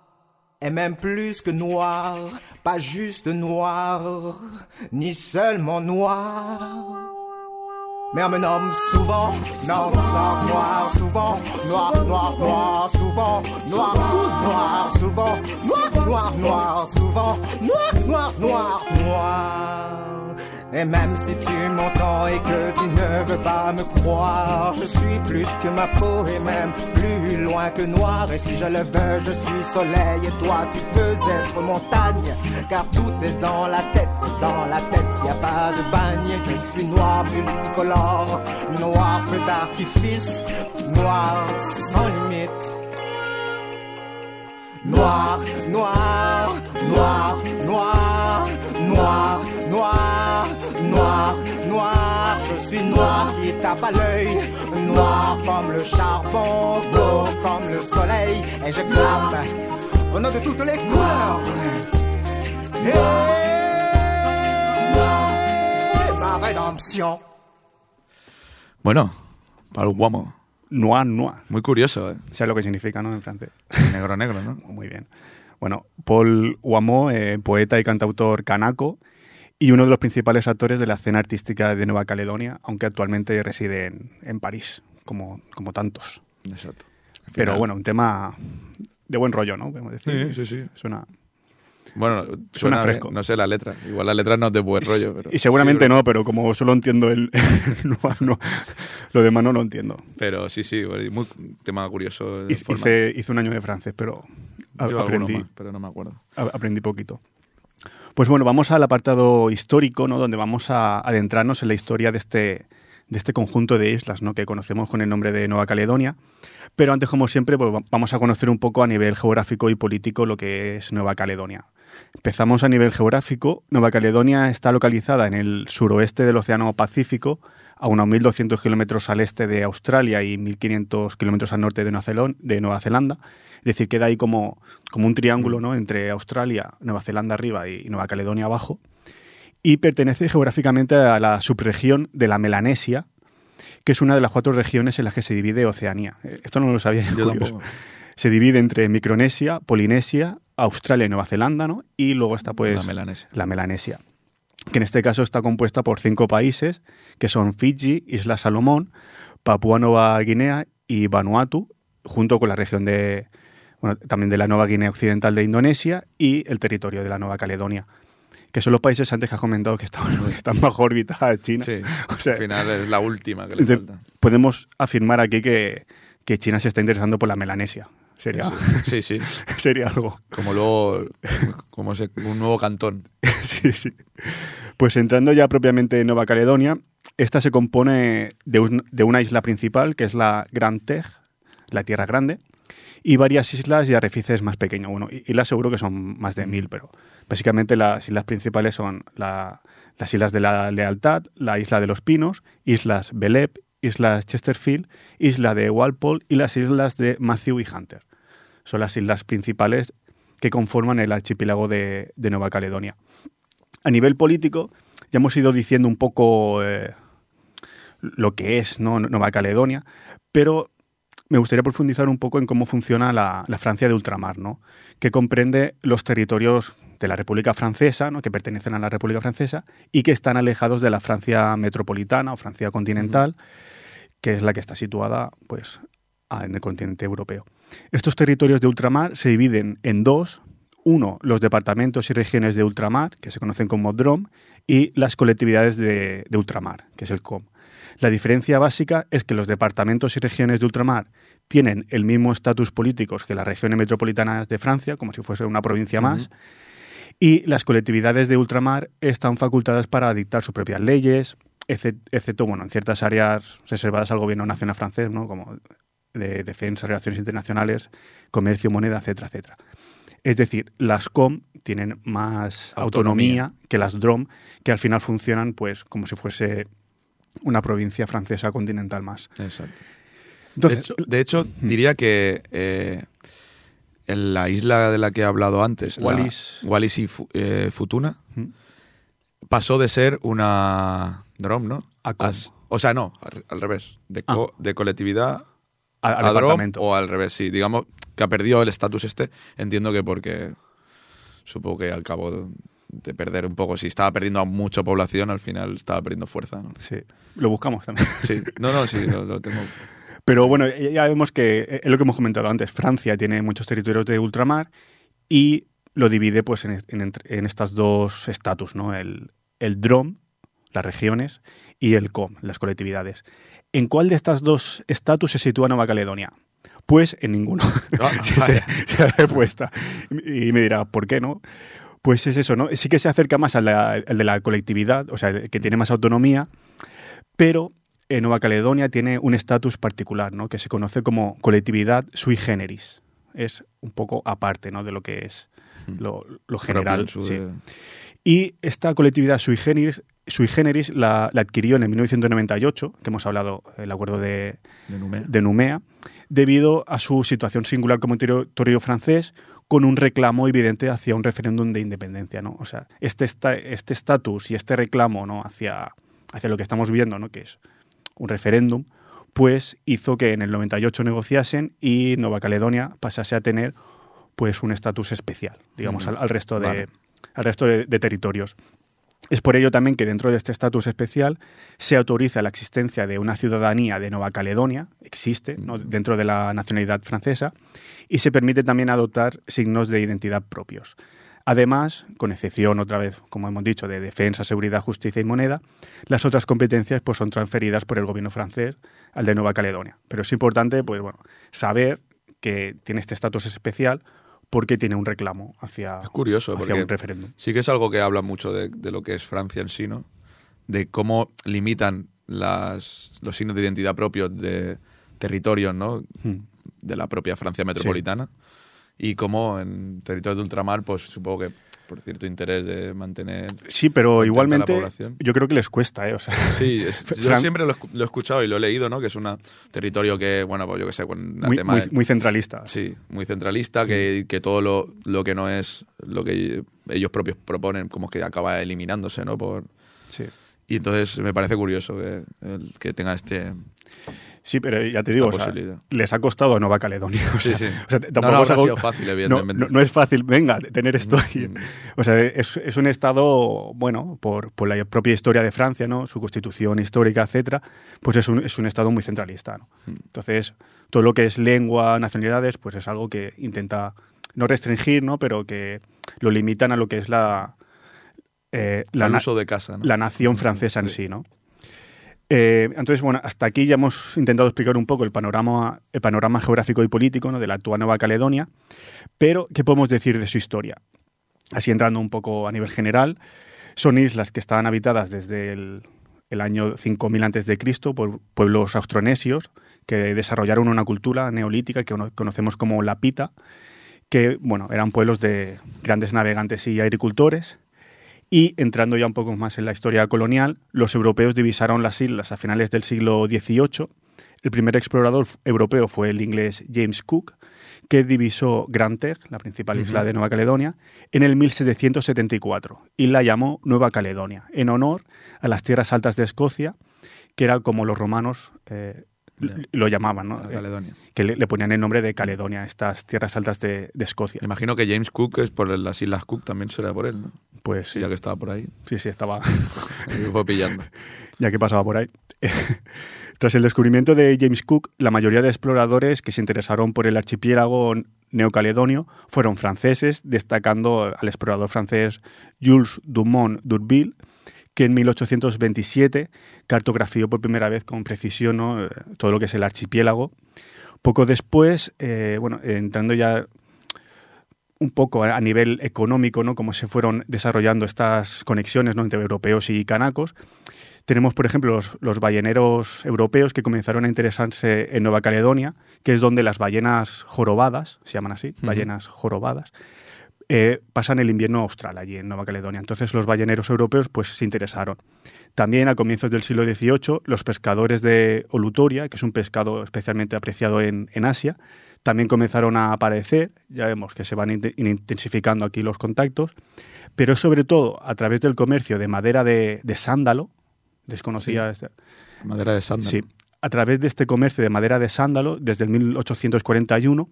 Et même plus que noir, pas juste noir, ni seulement noir. Mais on me nomme souvent, noir, noir, noir, souvent, noir, noir, noir, souvent, noir, tout noir, souvent, noir, noir, noir, souvent, noir, noir, noir, noir. Et même si tu m'entends et que tu ne veux pas me croire, je suis plus que ma peau et même plus loin que noir. Et si je le veux, je suis soleil et toi tu peux être montagne. Car tout est dans la tête, dans la tête, y a pas de bagne. Je suis noir multicolore, noir feu d'artifice, noir sans limite. Noir, noir, noir, noir, noir, noir, noir. Je suis noir qui tape à l'œil. Noir comme le charbon, beau comme le soleil. Et je clame au nom de toutes les couleurs. Et ma rédemption. Bueno, para el guamo. Noir, Noir. Muy curioso, ¿eh? ¿Sabes lo que significa, no? En francés. Negro, negro, ¿no? Muy bien. Bueno, Paul Huamo, eh, poeta y cantautor canaco y uno de los principales actores de la escena artística de Nueva Caledonia, aunque actualmente reside en, en París, como, como tantos. Exacto. Pero bueno, un tema de buen rollo, ¿no? Podemos decir. Sí, sí, sí. Suena... Bueno, suena, fresco. bien, No sé la letra. Igual la letra no es de buen rollo, pero... Y seguramente sí, no, pero como solo entiendo el... Noir, no, lo demás no lo entiendo. Pero sí, sí, muy tema curioso. Hice, hice- un año de francés, pero a- aprendí. más, pero no me acuerdo. A- aprendí poquito. Pues bueno, vamos al apartado histórico, ¿no? Donde vamos a adentrarnos en la historia de este, de este conjunto de islas ¿no? que conocemos con el nombre de Nueva Caledonia. Pero antes, como siempre, pues, vamos a conocer un poco a nivel geográfico y político lo que es Nueva Caledonia. Empezamos a nivel geográfico. Nueva Caledonia está localizada en el suroeste del Océano Pacífico, a unos 1.200 kilómetros al este de Australia y 1.500 kilómetros al norte de Nueva, Zelanda. Es decir, queda ahí como, como un triángulo ¿no? entre Australia, Nueva Zelanda arriba y Nueva Caledonia abajo. Y pertenece geográficamente a la subregión de la Melanesia, que es una de las cuatro regiones en las que se divide Oceanía. Eh, esto no lo sabía yo. Se divide entre Micronesia, Polinesia, Australia y Nueva Zelanda, ¿no? Y luego está pues la Melanesia. la Melanesia, que en este caso está compuesta por cinco países, que son Fiji, Isla Salomón, Papúa Nueva Guinea y Vanuatu, junto con la región de, bueno, también de la Nueva Guinea Occidental de Indonesia y el territorio de la Nueva Caledonia que son los países antes que has comentado que están, están bajo órbita China. Sí, al final es la última que le falta. Podemos afirmar aquí que, que, China se está interesando por la Melanesia. Sería, sí, sí. sería algo. Como luego, como un nuevo cantón. sí, sí. Pues entrando ya propiamente en Nueva Caledonia, esta se compone de, de una isla principal, que es la Grand Tej, la Tierra Grande, y varias islas y arrecifes más pequeños. Bueno, islas seguro que son más de mil, pero básicamente las islas principales son las islas de la Lealtad, la isla de los Pinos, islas Belep, islas Chesterfield, isla de Walpole y las islas de Matthew y Hunter. Son las islas principales que conforman el archipiélago de, Nueva Caledonia. A nivel político, ya hemos ido diciendo un poco eh, lo que es Nueva Caledonia, pero me gustaría profundizar un poco en cómo funciona la, Francia de ultramar, ¿no? que comprende los territorios de la República Francesa, ¿no? que pertenecen a la República Francesa y que están alejados de la Francia metropolitana o Francia continental, que es la que está situada pues, en el continente europeo. Estos territorios de ultramar se dividen en dos. Uno, los departamentos y regiones de ultramar, que se conocen como DROM, y las colectividades de, de ultramar, que es el COM. La diferencia básica es que los departamentos y regiones de ultramar tienen el mismo estatus político que las regiones metropolitanas de Francia, como si fuese una provincia más, y las colectividades de ultramar están facultadas para dictar sus propias leyes, excepto bueno, en ciertas áreas reservadas al gobierno nacional francés, ¿no? como de defensa, relaciones internacionales, comercio, moneda, etcétera, etcétera. Es decir, las COM tienen más autonomía, autonomía que las DROM, que al final funcionan pues como si fuese una provincia francesa continental más. Exacto. de hecho, diría que eh, en la isla de la que he hablado antes, Wallis, Wallis y eh, Futuna, pasó de ser una DROM, ¿no? o sea, no, al, revés, de, ah. de colectividad a, DROM o al revés, sí. Digamos que ha perdido el estatus este, entiendo que porque supongo que al cabo de de perder un poco. Si estaba perdiendo a mucha población, al final estaba perdiendo fuerza. ¿no? Sí, lo buscamos también. Sí, no, no, sí, lo, tengo. Pero bueno, ya vemos que es lo que hemos comentado antes. Francia tiene muchos territorios de ultramar y lo divide pues en, en, estas dos estatus, ¿no? El, el DROM, las regiones, y el COM, las colectividades. ¿En cuál de estas dos estatus se sitúa Nueva Caledonia? Pues en ninguno. Ah, se, ha respuesta. Y me dirá, ¿por qué no? Pues es eso, ¿no? Sí que se acerca más al de la colectividad, o sea, que tiene más autonomía, pero en Nueva Caledonia tiene un estatus particular, ¿no? Que se conoce como colectividad sui generis. Es un poco aparte, ¿no? De lo que es hmm. lo, general. Y esta colectividad sui generis, sui generis la, adquirió en 1998, que hemos hablado el acuerdo de, de Numea, debido a su situación singular como territorio francés, con un reclamo evidente hacia un referéndum de independencia, ¿no? O sea, este este estatus y este reclamo, ¿no? hacia, hacia lo que estamos viendo, ¿no? Que es un referéndum, pues hizo que en el 98 negociasen y Nueva Caledonia pasase a tener pues un estatus especial, digamos, al, resto de al resto de, territorios. Es por ello también que dentro de este estatus especial se autoriza la existencia de una ciudadanía de Nueva Caledonia, existe dentro de la nacionalidad francesa, y se permite también adoptar signos de identidad propios. Además, con excepción otra vez, como hemos dicho, de defensa, seguridad, justicia y moneda, las otras competencias pues, son transferidas por el gobierno francés al de Nueva Caledonia. Pero es importante pues, bueno, saber que tiene este estatus especial porque tiene un reclamo hacia, es curioso, hacia un referéndum. Sí que es algo que habla mucho de, lo que es Francia en sí, ¿no? De cómo limitan las, los signos de identidad propios de territorios, ¿no? Mm. De la propia Francia metropolitana. Y como en territorios de ultramar, pues supongo que por cierto interés de mantener. Sí, pero igualmente la población. yo creo que les cuesta, ¿eh? O sea, Sí, es- yo siempre lo, he escu- lo he escuchado y lo he leído, ¿no? Que es un territorio que, bueno, pues yo qué sé, con muy, tema muy, de- muy centralista. Sí, muy centralista, que, que todo lo, lo que no es lo que ellos propios proponen, como que acaba eliminándose, ¿no? Por, Sí. y entonces me parece curioso que, que tenga este... Sí, pero ya te digo, o sea, posibilidad. les ha costado a Nueva Caledonia. O Sí, sea, sí. o sea, No, tampoco no algo- sido fácil, no, evidentemente. no- no es fácil, venga, tener esto. Mm. O sea, es, es un estado, bueno, por, por la propia historia de Francia, ¿no? Su constitución histórica, etcétera, pues es un, es un estado muy centralista, ¿no? Mm. Entonces, todo lo que es lengua, nacionalidades, pues es algo que intenta no restringir, ¿no? Pero que lo limitan a lo que es la... eh, la el uso de casa, ¿no? la nación francesa en sí, ¿no? Eh, entonces, bueno, hasta aquí ya hemos intentado explicar un poco el panorama, el panorama geográfico y político de la actual Nueva Caledonia, pero ¿qué podemos decir de su historia? Así entrando un poco a nivel general, son islas que estaban habitadas desde el, el año 5000 a.C. por pueblos austronesios que desarrollaron una cultura neolítica que cono- conocemos como la pita, que bueno, eran pueblos de grandes navegantes y agricultores. Y entrando ya un poco más en la historia colonial, los europeos divisaron las islas a finales del siglo XVIII. El primer explorador europeo fue el inglés James Cook, que divisó Grand Terre, la principal isla de Nueva Caledonia, en el 1774 y la llamó Nueva Caledonia, en honor a las tierras altas de Escocia, que era como los romanos eh. Lo llamaban, ¿no? Nueva Caledonia. que le, le ponían el nombre de Caledonia, estas tierras altas de, de Escocia. Imagino que James Cook es por las Islas Cook, también será por él, ¿no? Pues sí, Ya que estaba por ahí. sí, sí, estaba, Me fue pillando. ya que pasaba por ahí. Tras el descubrimiento de James Cook, la mayoría de exploradores que se interesaron por el archipiélago neocaledonio fueron franceses, destacando al explorador francés Jules Dumont d'Urville, que en 1827 cartografió por primera vez con precisión ¿no? eh, todo lo que es el archipiélago. Poco después, eh, bueno, entrando ya un poco a nivel económico, ¿no? Cómo se fueron desarrollando estas conexiones ¿no? entre europeos y canacos. Tenemos, por ejemplo, los, los balleneros europeos que comenzaron a interesarse en Nueva Caledonia, que es donde las ballenas jorobadas, se llaman así, ballenas jorobadas, eh, pasan el invierno austral allí en Nueva Caledonia. Entonces los balleneros europeos pues se interesaron. También a comienzos del siglo XVIII, los pescadores de Olutoria, que es un pescado especialmente apreciado en, en Asia, también comenzaron a aparecer. Ya vemos que se van inte- intensificando aquí los contactos, pero sobre todo a través del comercio de madera de, de sándalo, desconocía esta- Madera de sándalo. Sí, a través de este comercio de madera de sándalo desde el 1841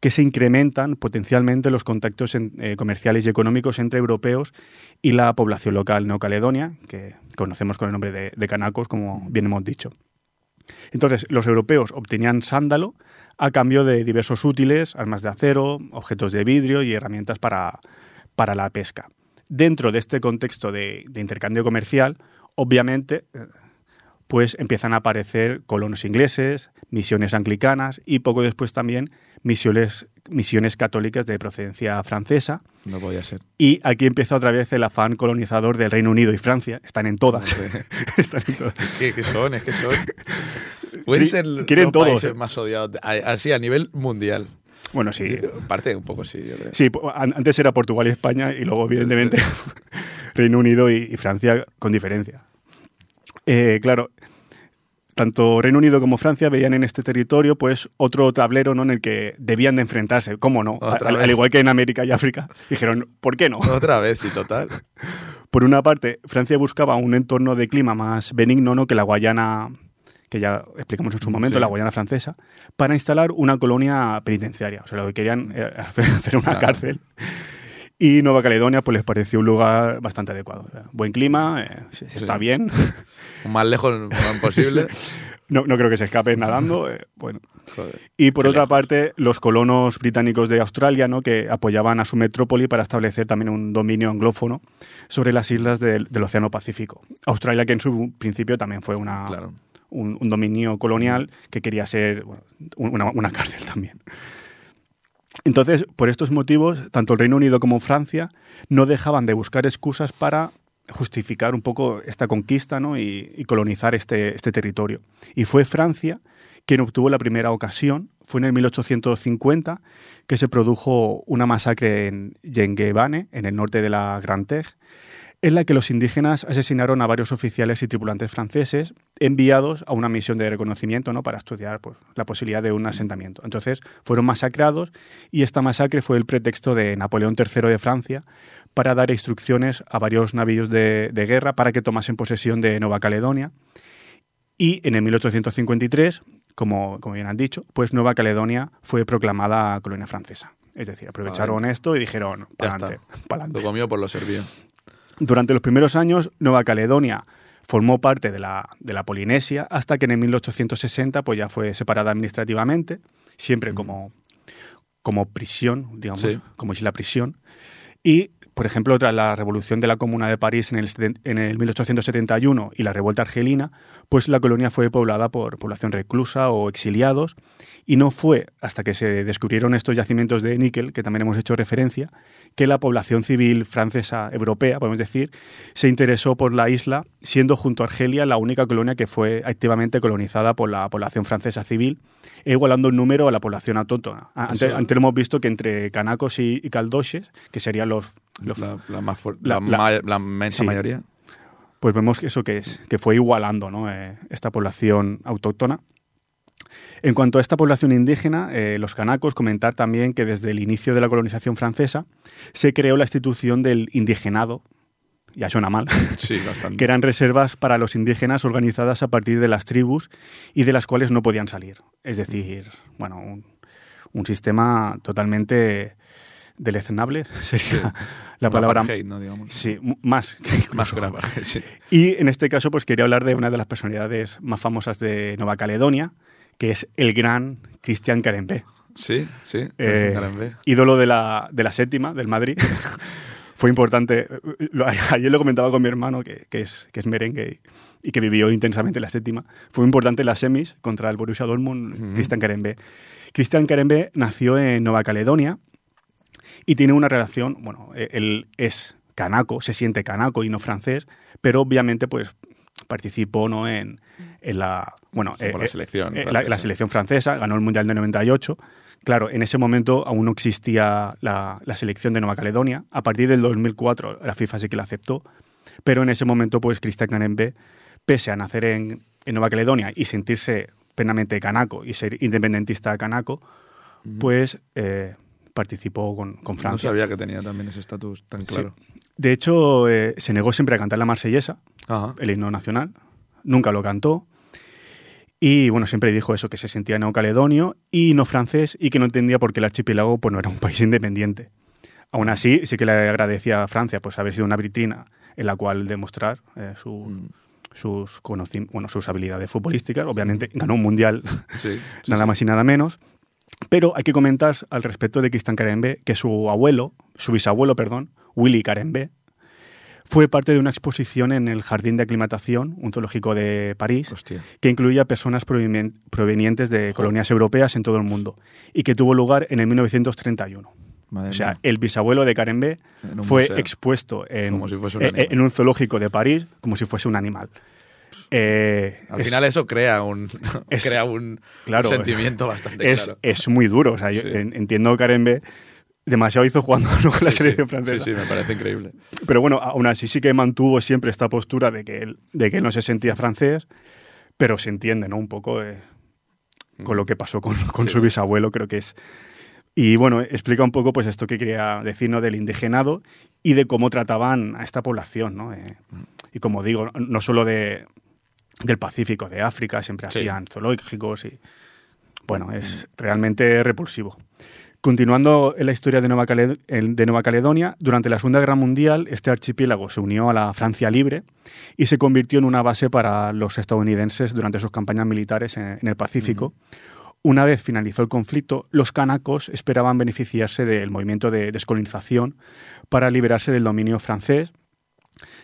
que se incrementan potencialmente los contactos eh, comerciales y económicos entre europeos y la población local neocaledonia, que conocemos con el nombre de, canacos, como bien hemos dicho. Entonces, los europeos obtenían sándalo a cambio de diversos útiles, armas de acero, objetos de vidrio y herramientas para, para la pesca. Dentro de este contexto de, de intercambio comercial, obviamente, eh, pues empiezan a aparecer colonos ingleses, misiones anglicanas y poco después también misiones, misiones católicas de procedencia francesa. No podía ser. Y aquí empieza otra vez el afán colonizador del Reino Unido y Francia. Están en todas. Están en todas. ¿Qué, qué son? Es que son. Pueden ser los quieren todos, países eh. más odiados, así a nivel mundial. Bueno, sí. Parte un poco, sí, yo creo. Sí, antes era Portugal y España y luego, evidentemente, Reino Unido y, y Francia con diferencia. Eh, claro, tanto Reino Unido como Francia veían en este territorio pues otro tablero ¿no? en el que debían de enfrentarse. ¿Cómo no? Al, igual que en América y África. Dijeron, ¿por qué no? Otra vez, sí, total. Por una parte, Francia buscaba un entorno de clima más benigno ¿no? que la Guayana, que ya explicamos en su momento, Sí. la Guayana francesa, para instalar una colonia penitenciaria. O sea, lo que querían era hacer hacer una Claro. cárcel. Y Nueva Caledonia pues les pareció un lugar bastante adecuado. Buen clima, eh, se- se está Sí. bien. Más lejos posible. No, no creo que se escapen nadando. eh, bueno. Joder. Y por otra lejos. parte, los colonos británicos de Australia, ¿no? que apoyaban a su metrópoli para establecer también un dominio anglófono sobre las islas del, del Océano Pacífico. Australia, que en su principio también fue una, Claro. un, un dominio colonial que quería ser bueno, una, una cárcel también. Entonces, por estos motivos, tanto el Reino Unido como Francia no dejaban de buscar excusas para justificar un poco esta conquista ¿no? y, colonizar este, este territorio. Y fue Francia quien obtuvo la primera ocasión. Fue en el 1850 que se produjo una masacre en Yenguebane, en el norte de la Grand Terre, en la que los indígenas asesinaron a varios oficiales y tripulantes franceses enviados a una misión de reconocimiento ¿no? para estudiar pues, la posibilidad de un asentamiento. Entonces fueron masacrados y esta masacre fue el pretexto de Napoleón III de Francia para dar instrucciones a varios navíos de, de guerra para que tomasen posesión de Nueva Caledonia. Y en el 1853, como, como bien han dicho, pues Nueva Caledonia fue proclamada colonia francesa. Es decir, aprovecharon esto y dijeron, para adelante. Lo comió por lo servido. Durante los primeros años, Nueva Caledonia formó parte de la, de la Polinesia hasta que en el 1860 pues ya fue separada administrativamente, siempre como, como prisión, digamos, Sí. como isla prisión. Y, por ejemplo, tras la revolución de la Comuna de París en el, en el 1871 y la revuelta argelina, pues la colonia fue poblada por población reclusa o exiliados y no fue hasta que se descubrieron estos yacimientos de níquel, que también hemos hecho referencia, que la población civil francesa europea, podemos decir, se interesó por la isla, siendo junto a Argelia la única colonia que fue activamente colonizada por la población francesa civil, e igualando en número a la población autóctona. Antes, hemos visto que entre canacos y, y caldoches, que serían los... los- La, la más la- la, la- inmensa sí. mayoría. pues vemos que eso que es, que fue igualando ¿no? Eh, esta población autóctona. En cuanto a esta población indígena, eh, los canacos, comentar también que desde el inicio de la colonización francesa se creó la institución del indigenado, ya suena mal, Sí, bastante. que eran reservas para los indígenas organizadas a partir de las tribus y de las cuales no podían salir. Es decir, bueno, un, un sistema totalmente deleznable sería la Un palabra. ¿no? Digamos. Sí, más. que Más apartheid, sí. Y en este caso, pues quería hablar de una de las personalidades más famosas de Nueva Caledonia, que es el gran Cristian Carembé. Sí, sí. Eh, Carambé. ídolo de la, de la séptima, del Madrid. Fue importante. Ayer lo comentaba con mi hermano, que, que es, que es merengue y, y que vivió intensamente la séptima. Fue importante las semis contra el Borussia Dortmund, Ujú. Cristian Carembé. Cristian Carembé nació en Nueva Caledonia y tiene una relación, bueno, eh, él es canaco, se siente canaco y no francés, pero obviamente pues participó ¿no? en, en la bueno Sí, por la eh, selección eh, la, francesa. la selección francesa ganó el mundial de 98 claro en ese momento aún no existía la, la selección de Nueva Caledonia a partir del 2004 la FIFA sí que la aceptó pero en ese momento pues Cristian Canembe pese a nacer en, en Nueva Caledonia y sentirse plenamente canaco y ser independentista canaco pues eh, participó con, con No Francia sabía que tenía también ese estatus tan Sí. claro. de hecho eh, se negó siempre a cantar la marsellesa Ajá. el himno nacional, nunca lo cantó. Y bueno, siempre dijo eso, que se sentía neocaledonio y no francés y que no entendía por qué el archipiélago pues, no era un país independiente. Aún así, sí que le agradecía a Francia pues, haber sido una vitrina en la cual demostrar eh, su- Mm. sus, conocim- bueno, sus habilidades futbolísticas. Obviamente ganó un mundial, Sí, sí, nada sí. más y nada menos. Pero hay que comentar al respecto de Cristian Carembé que su abuelo, su bisabuelo, perdón, Willy Carembé, fue parte de una exposición en el Jardín de Aclimatación, un zoológico de París, Hostia. que incluía personas provenien- provenientes de colonias europeas en todo el mundo y que tuvo lugar en el 1931. Madre O sea, mía. el bisabuelo de Carembé En un fue museo. expuesto en, si un en- un zoológico de París como si fuese un animal. Eh, Al es- final eso crea un, es- crea un, claro, un sentimiento bastante es, claro. es muy duro. O sea, yo Sí. en- entiendo que Carembé demasiado hizo jugando ¿no? con la Sí, selección sí, francesa. Sí, sí, me parece increíble. Pero bueno, aún así sí que mantuvo siempre esta postura de que él, de que él no se sentía francés, pero se entiende, ¿no? Un poco eh, con lo que pasó con, con Sí, su bisabuelo, creo que es. Y bueno, explica un poco pues esto que quería decir, ¿no? Del indigenado y de cómo trataban a esta población, ¿no? Eh, y como digo, no solo de, del Pacífico, de África, siempre hacían zoológicos y... Bueno, es realmente repulsivo. Continuando en la historia de Nueva, de Caledonia, durante la Segunda Guerra Mundial este archipiélago se unió a la Francia libre y se convirtió en una base para los estadounidenses durante sus campañas militares en, en el Pacífico. Una vez finalizó el conflicto, los canacos esperaban beneficiarse del movimiento de descolonización para liberarse del dominio francés.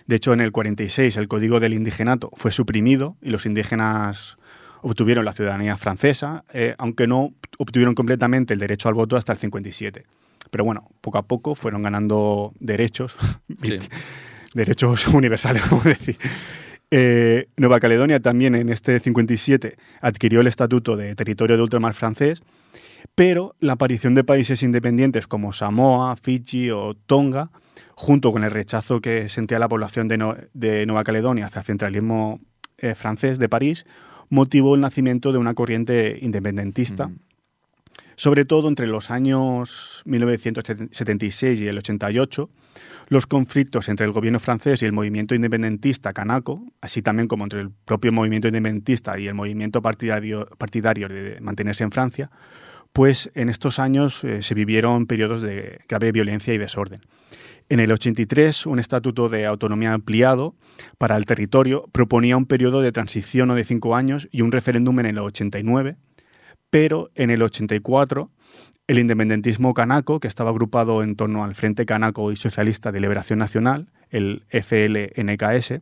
De hecho, en el 46 el código del indigenato fue suprimido y los indígenas obtuvieron la ciudadanía francesa, eh, aunque no obtuvieron completamente el derecho al voto hasta el 57. Pero bueno, poco a poco fueron ganando derechos Sí. derechos universales, vamos a decir. Eh, Nueva Caledonia también en este 57 adquirió el estatuto de territorio de ultramar francés, pero la aparición de países independientes como Samoa, Fiji o Tonga, junto con el rechazo que sentía la población de, Nueva Caledonia hacia el centralismo eh, francés de París, motivó el nacimiento de una corriente independentista. Sobre todo entre los años 1976 y el 88, los conflictos entre el gobierno francés y el movimiento independentista canaco, así también como entre el propio movimiento independentista y el movimiento partidario, partidario de mantenerse en Francia, pues en estos años eh, se vivieron periodos de grave violencia y desorden. En el 83, un estatuto de autonomía ampliado para el territorio proponía un periodo de transición de cinco años y un referéndum en el 89, pero en el 84 el independentismo canaco, que estaba agrupado en torno al Frente Canaco y Socialista de Liberación Nacional, el FLNKS,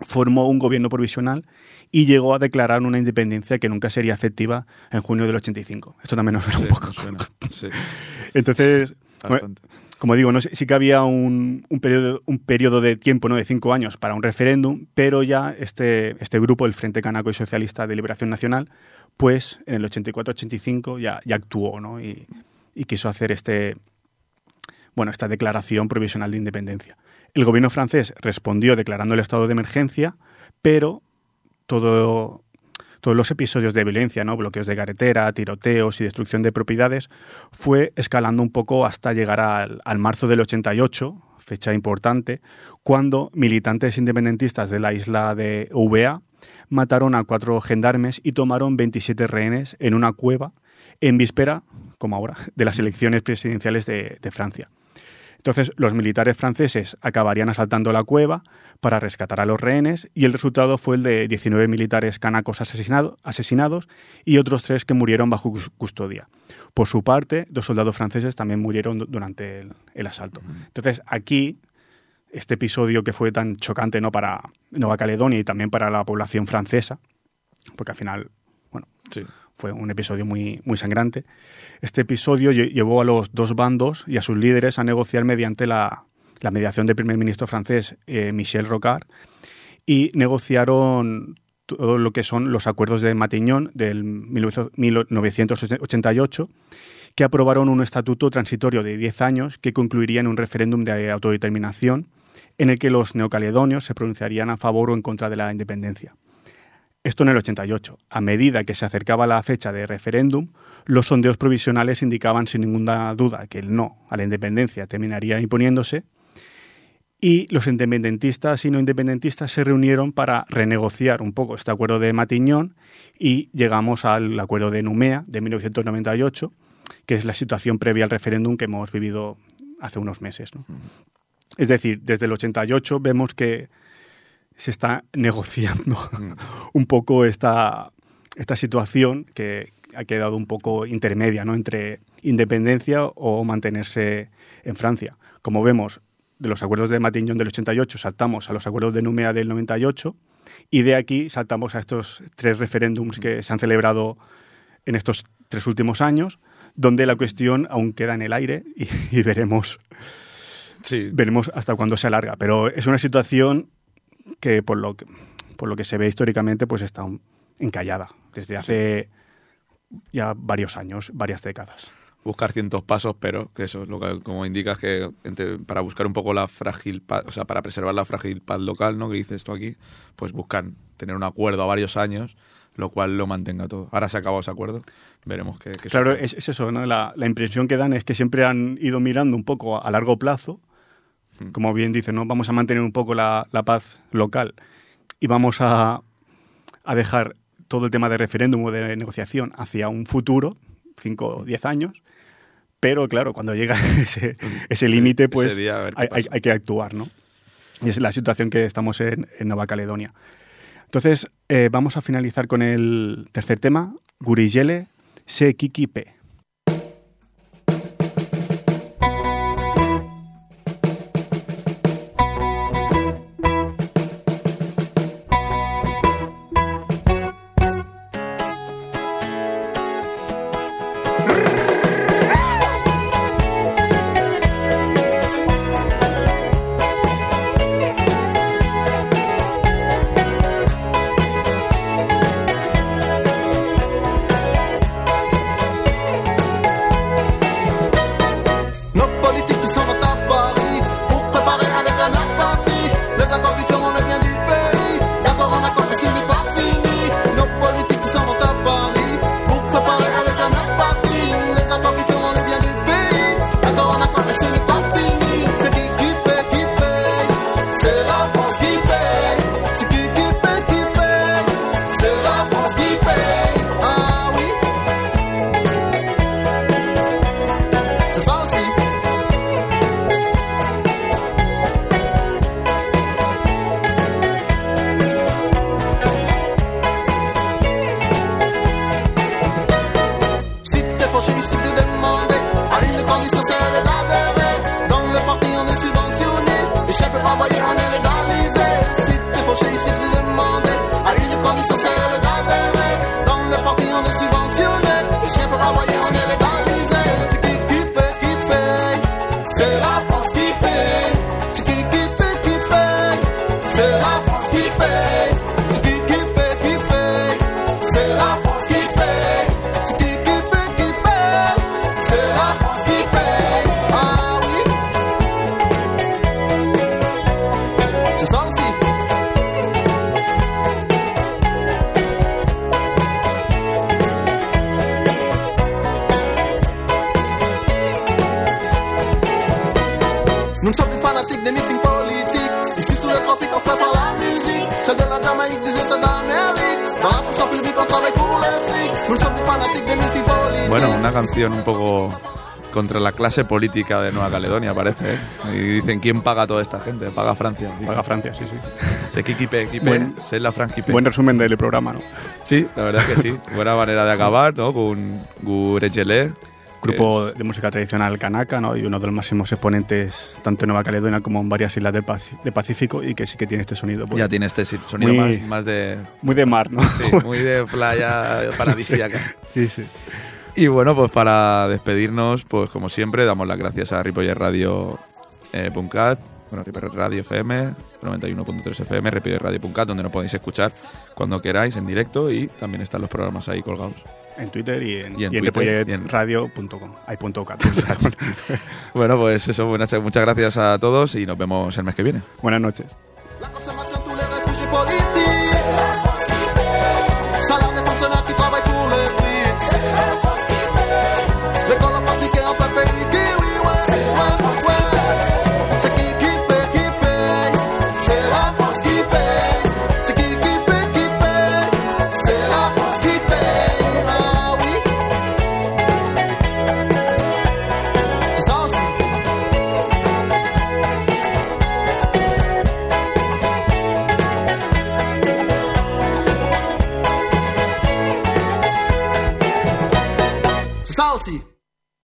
formó un gobierno provisional y llegó a declarar una independencia que nunca sería efectiva en junio del 85. Esto también nos suena un poco. Entonces, como digo, sí que había un, periodo, un periodo de tiempo ¿no? de cinco años para un referéndum, pero ya este, este grupo, el Frente Canaco y Socialista de Liberación Nacional, pues en el 84-85 ya, actuó ¿no? y, quiso hacer este, bueno, esta declaración provisional de independencia. El gobierno francés respondió declarando el estado de emergencia, pero todo, todos los episodios de violencia, ¿no? bloqueos de carretera, tiroteos y destrucción de propiedades, fue escalando un poco hasta llegar al, al marzo del 88, fecha importante, cuando militantes independentistas de la isla de Eubea mataron a cuatro gendarmes y tomaron 27 rehenes en una cueva en víspera, como ahora, de las elecciones presidenciales de, Francia. Entonces, los militares franceses acabarían asaltando la cueva para rescatar a los rehenes y el resultado fue el de 19 militares canacos asesinados y otros tres que murieron bajo custodia. Por su parte, dos soldados franceses también murieron durante el, el asalto. Entonces, aquí este episodio que fue tan chocante ¿no? para Nueva Caledonia y también para la población francesa, porque al final, bueno, fue un episodio muy, muy sangrante. Este episodio llevó a los dos bandos y a sus líderes a negociar mediante la, mediación del primer ministro francés eh, Michel Rocard y negociaron todo lo que son los acuerdos de Matignon del 1988 que aprobaron un estatuto transitorio de 10 años que concluiría en un referéndum de autodeterminación en el que los neocaledonios se pronunciarían a favor o en contra de la independencia. Esto en el 88. A medida que se acercaba la fecha de referéndum, los sondeos provisionales indicaban sin ninguna duda que el no a la independencia terminaría imponiéndose y los independentistas y no independentistas se reunieron para renegociar un poco este acuerdo de Matiñón y llegamos al acuerdo de Numea de 1998, que es la situación previa al referéndum que hemos vivido hace unos meses. Es decir, desde el 88 vemos que se está negociando mm. un poco esta, esta situación que ha quedado un poco intermedia ¿no? entre independencia o mantenerse en Francia. Como vemos, de los acuerdos de Matignon del 88 saltamos a los acuerdos de Numea del 98 y de aquí saltamos a estos tres referéndums que se han celebrado en estos tres últimos años, donde la cuestión aún queda en el aire y veremos Sí. Veremos hasta cuándo se alarga. Pero es una situación que por lo que, por lo que se ve históricamente, pues está encallada desde hace ya varios años, varias décadas. Buscar cientos pasos, pero que eso es lo que como indicas que para buscar un poco la frágil paz, o sea, para preservar la frágil paz local, ¿no? Que dices tú aquí, pues buscan tener un acuerdo a varios años lo cual lo mantenga todo. Ahora se ha acabado ese acuerdo, veremos qué, Claro, es, eso, ¿no? La, la, impresión que dan es que siempre han ido mirando un poco a largo plazo como bien dice, ¿no? Vamos a mantener un poco la, paz local y vamos a, dejar todo el tema de referéndum o de negociación hacia un futuro, 5 o 10 años, pero claro, cuando llega ese, límite, pues hay, que actuar, ¿no? Y es la situación que estamos en, Nueva Caledonia. Entonces, eh, vamos a finalizar con el tercer tema, Guriyele Se de la Jamaïque, des États d'Amérique. Dans la fonction publique, on travaille pour les flics. Nous ne sommes plus fanatiques des meetings politiques. Bueno, una canción un poco contra la clase política de Nueva Caledonia, parece. ¿eh? Y dicen, ¿quién paga toda esta gente? Paga Francia. Paga Francia, sí, sí. Se kikipe, kipe, Buen- se la franquipe. Buen resumen del programa, ¿no? Sí, la verdad que sí. Buena manera de acabar, ¿no? Con Gurechele. Grupo de música tradicional kanaka, ¿no? Y uno de los máximos exponentes tanto en Nueva Caledonia como en varias islas del, del Pacífico y que sí que tiene este sonido. pues, Ya tiene este sonido Muy- más, más de. Muy de mar, ¿no? Sí, muy de playa paradisíaca. sí, sí. Y bueno, pues para despedirnos, pues como siempre, damos las gracias a ripollerradio.cat, bueno, Ripollet Radio FM, 91.3 FM, ripollerradio.cat, donde nos podéis escuchar cuando queráis en directo y también están los programas ahí colgados. En Twitter y en, Y en y en Twitter, y en-. Bueno, pues eso, buenas, muchas gracias a todos y nos vemos el mes que viene. Buenas noches.